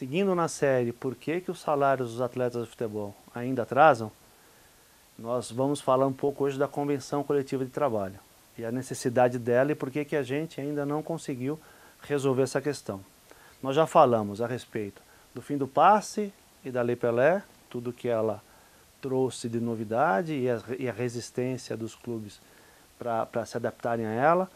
seguindo na série por que, que os salários dos atletas de futebol ainda atrasam, nós vamos falar um pouco hoje da Convenção Coletiva de Trabalho e a necessidade dela e por que, que a gente ainda não conseguiu resolver essa questão. Nós já falamos a respeito do fim do passe e da Lei Pelé, tudo que ela trouxe de novidade e a, e a resistência dos clubes para se adaptarem a ela.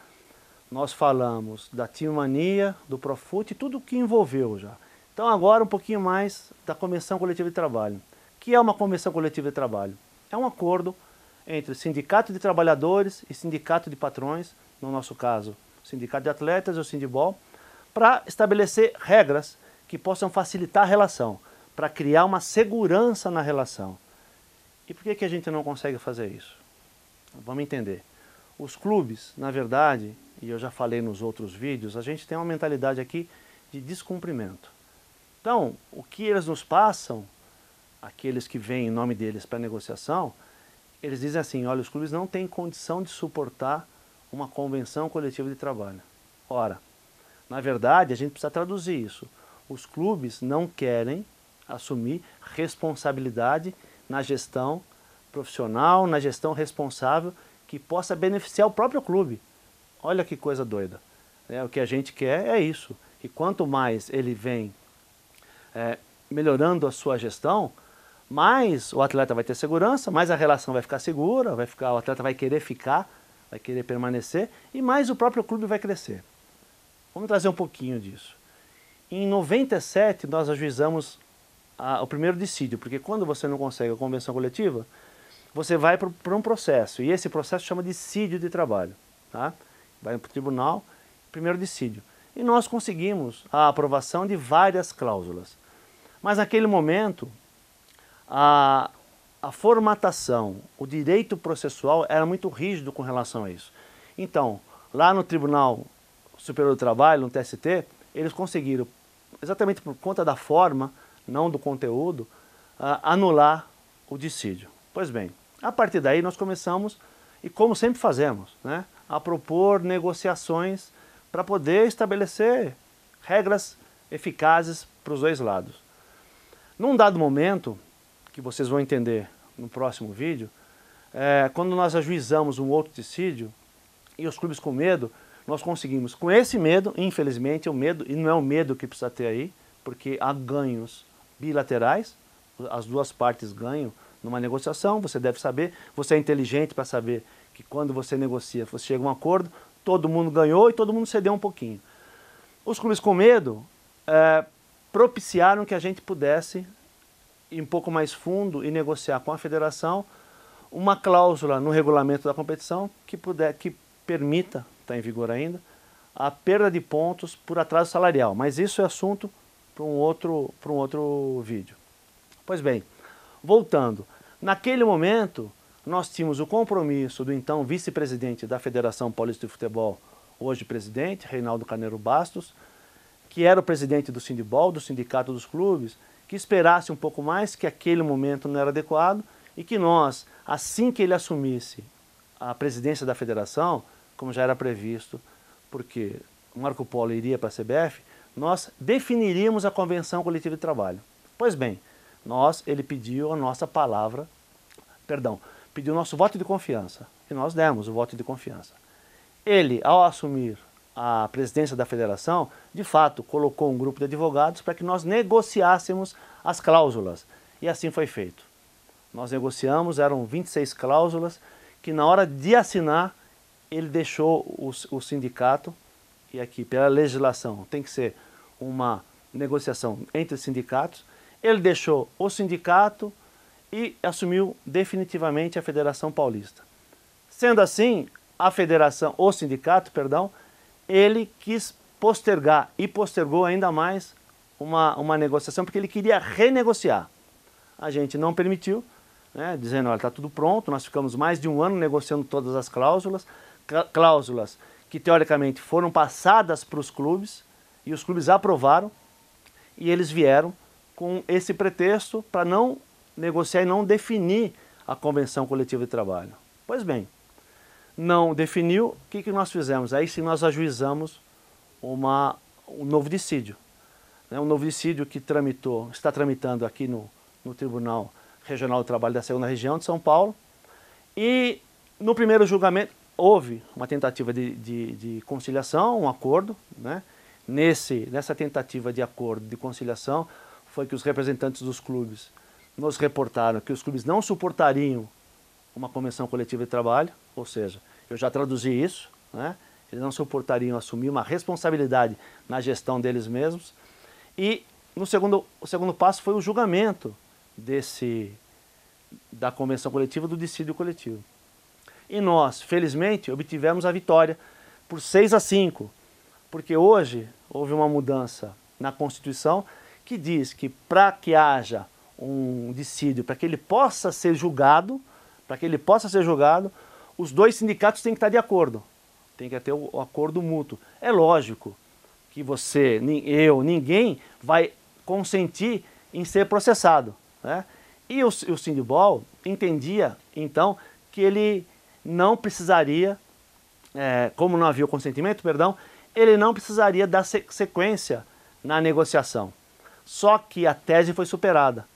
Nós falamos da Timania, do Profut, tudo o que envolveu já. Então agora um pouquinho mais da Convenção Coletiva de Trabalho. O que é uma Convenção Coletiva de Trabalho? É um acordo entre o Sindicato de Trabalhadores e Sindicato de Patrões, no nosso caso, Sindicato de Atletas e o Sindibol, para estabelecer regras que possam facilitar a relação, para criar uma segurança na relação. E por que, que a gente não consegue fazer isso? Vamos entender. Os clubes, na verdade, e eu já falei nos outros vídeos, a gente tem uma mentalidade aqui de descumprimento. Então, o que eles nos passam, aqueles que vêm em nome deles para negociação, eles dizem assim, olha, os clubes não têm condição de suportar uma convenção coletiva de trabalho. Ora, na verdade, a gente precisa traduzir isso. Os clubes não querem assumir responsabilidade na gestão profissional, na gestão responsável que possa beneficiar o próprio clube. Olha que coisa doida. É, o que a gente quer é isso. E quanto mais ele vem é, melhorando a sua gestão, mais o atleta vai ter segurança, mais a relação vai ficar segura, vai ficar, o atleta vai querer ficar, vai querer permanecer e mais o próprio clube vai crescer. Vamos trazer um pouquinho disso. Em 97 nós ajuizamos a, o primeiro dissídio, porque quando você não consegue a convenção coletiva, você vai para um processo, e esse processo chama dissídio de trabalho. Tá? Vai para o tribunal, primeiro dissídio. E nós conseguimos a aprovação de várias cláusulas. Mas naquele momento, a, a formatação, o direito processual era muito rígido com relação a isso. Então, lá no Tribunal Superior do Trabalho, no TST, eles conseguiram, exatamente por conta da forma, não do conteúdo, anular o dissídio. Pois bem, a partir daí nós começamos, e como sempre fazemos, né, a propor negociações para poder estabelecer regras eficazes para os dois lados. Num dado momento, que vocês vão entender no próximo vídeo, é, quando nós ajuizamos um outro dissídio e os clubes com medo, nós conseguimos, com esse medo, infelizmente, o medo, e não é o medo que precisa ter aí, porque há ganhos bilaterais, as duas partes ganham numa negociação, você deve saber, você é inteligente para saber que quando você negocia, você chega a um acordo, todo mundo ganhou e todo mundo cedeu um pouquinho. Os clubes com medo é, propiciaram que a gente pudesse ir um pouco mais fundo e negociar com a federação uma cláusula no regulamento da competição que, puder, que permita está em vigor ainda, a perda de pontos por atraso salarial. Mas isso é assunto para um, outro, para um outro vídeo. Pois bem, voltando. Naquele momento, nós tínhamos o compromisso do então vice-presidente da Federação Paulista de Futebol, hoje presidente, Reinaldo Carneiro Bastos, que era o presidente do Sindibol, do Sindicato dos Clubes, que esperasse um pouco mais, que aquele momento não era adequado e que nós, assim que ele assumisse a presidência da federação, como já era previsto, porque Marco Polo iria para a CBF, nós definiríamos a convenção coletiva de trabalho. Pois bem, nós, ele pediu a nossa palavra, perdão, pediu o nosso voto de confiança, e nós demos o voto de confiança. Ele, ao assumir a presidência da federação, de fato, colocou um grupo de advogados para que nós negociássemos as cláusulas, e assim foi feito. Nós negociamos, eram 26 cláusulas, que na hora de assinar, ele deixou o, o sindicato, e aqui pela legislação tem que ser uma negociação entre sindicatos, ele deixou o sindicato e assumiu definitivamente a Federação Paulista. Sendo assim, a federação, o sindicato, perdão, ele quis postergar e postergou ainda mais uma, uma negociação porque ele queria renegociar. A gente não permitiu, né, dizendo, olha, está tudo pronto, nós ficamos mais de um ano negociando todas as cláusulas, cláusulas que teoricamente foram passadas para os clubes e os clubes aprovaram e eles vieram com esse pretexto para não negociar e não definir a convenção coletiva de trabalho. Pois bem, não definiu, o que, que nós fizemos? Aí sim nós ajuizamos uma, um novo dissídio. né, um novo dissídio que tramitou, está tramitando aqui no, no Tribunal Regional do Trabalho da Segunda Região de São Paulo. E no primeiro julgamento houve uma tentativa de, de, de conciliação, um acordo. Né? Nesse, nessa tentativa de acordo, de conciliação, foi que os representantes dos clubes nos reportaram que os clubes não suportariam uma convenção coletiva de trabalho, ou seja, eu já traduzi isso, né? eles não suportariam assumir uma responsabilidade na gestão deles mesmos. E no segundo, o segundo passo foi o julgamento desse, da convenção coletiva, do dissídio coletivo. E nós, felizmente, obtivemos a vitória por 6 a 5, porque hoje houve uma mudança na Constituição que diz que para que haja um dissídio, para que ele possa ser julgado, para que ele possa ser julgado, os dois sindicatos têm que estar de acordo. Tem que ter o acordo mútuo. É lógico que você, eu, ninguém vai consentir em ser processado. Né? E o, o Sindibol entendia, então, que ele não precisaria, é, como não havia o consentimento, perdão, ele não precisaria dar sequência na negociação. Só que a tese foi superada.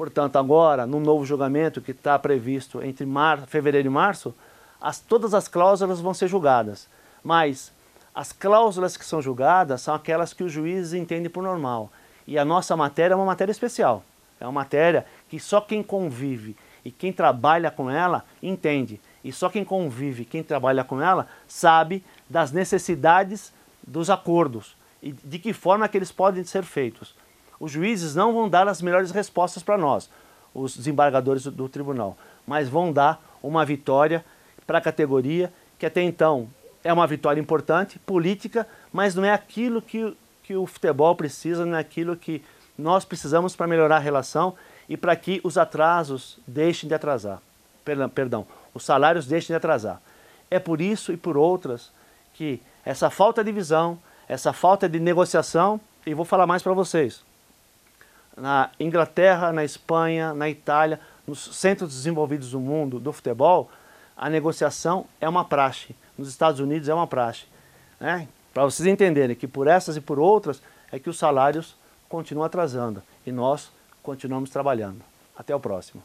Portanto, agora, no novo julgamento que está previsto entre mar, fevereiro e março, as, todas as cláusulas vão ser julgadas. Mas as cláusulas que são julgadas são aquelas que os juízes entendem por normal. E a nossa matéria é uma matéria especial. É uma matéria que só quem convive e quem trabalha com ela entende. E só quem convive, quem trabalha com ela, sabe das necessidades dos acordos e de que forma que eles podem ser feitos. Os juízes não vão dar as melhores respostas para nós, os desembargadores do, do tribunal, mas vão dar uma vitória para a categoria que até então é uma vitória importante, política, mas não é aquilo que, que o futebol precisa, não é aquilo que nós precisamos para melhorar a relação e para que os atrasos deixem de atrasar. Perdão, perdão, os salários deixem de atrasar. É por isso e por outras que essa falta de visão, essa falta de negociação, e vou falar mais para vocês, na Inglaterra, na Espanha, na Itália, nos centros desenvolvidos do mundo do futebol, a negociação é uma praxe. Nos Estados Unidos é uma praxe. Né? Para vocês entenderem que por essas e por outras é que os salários continuam atrasando e nós continuamos trabalhando. Até o próximo.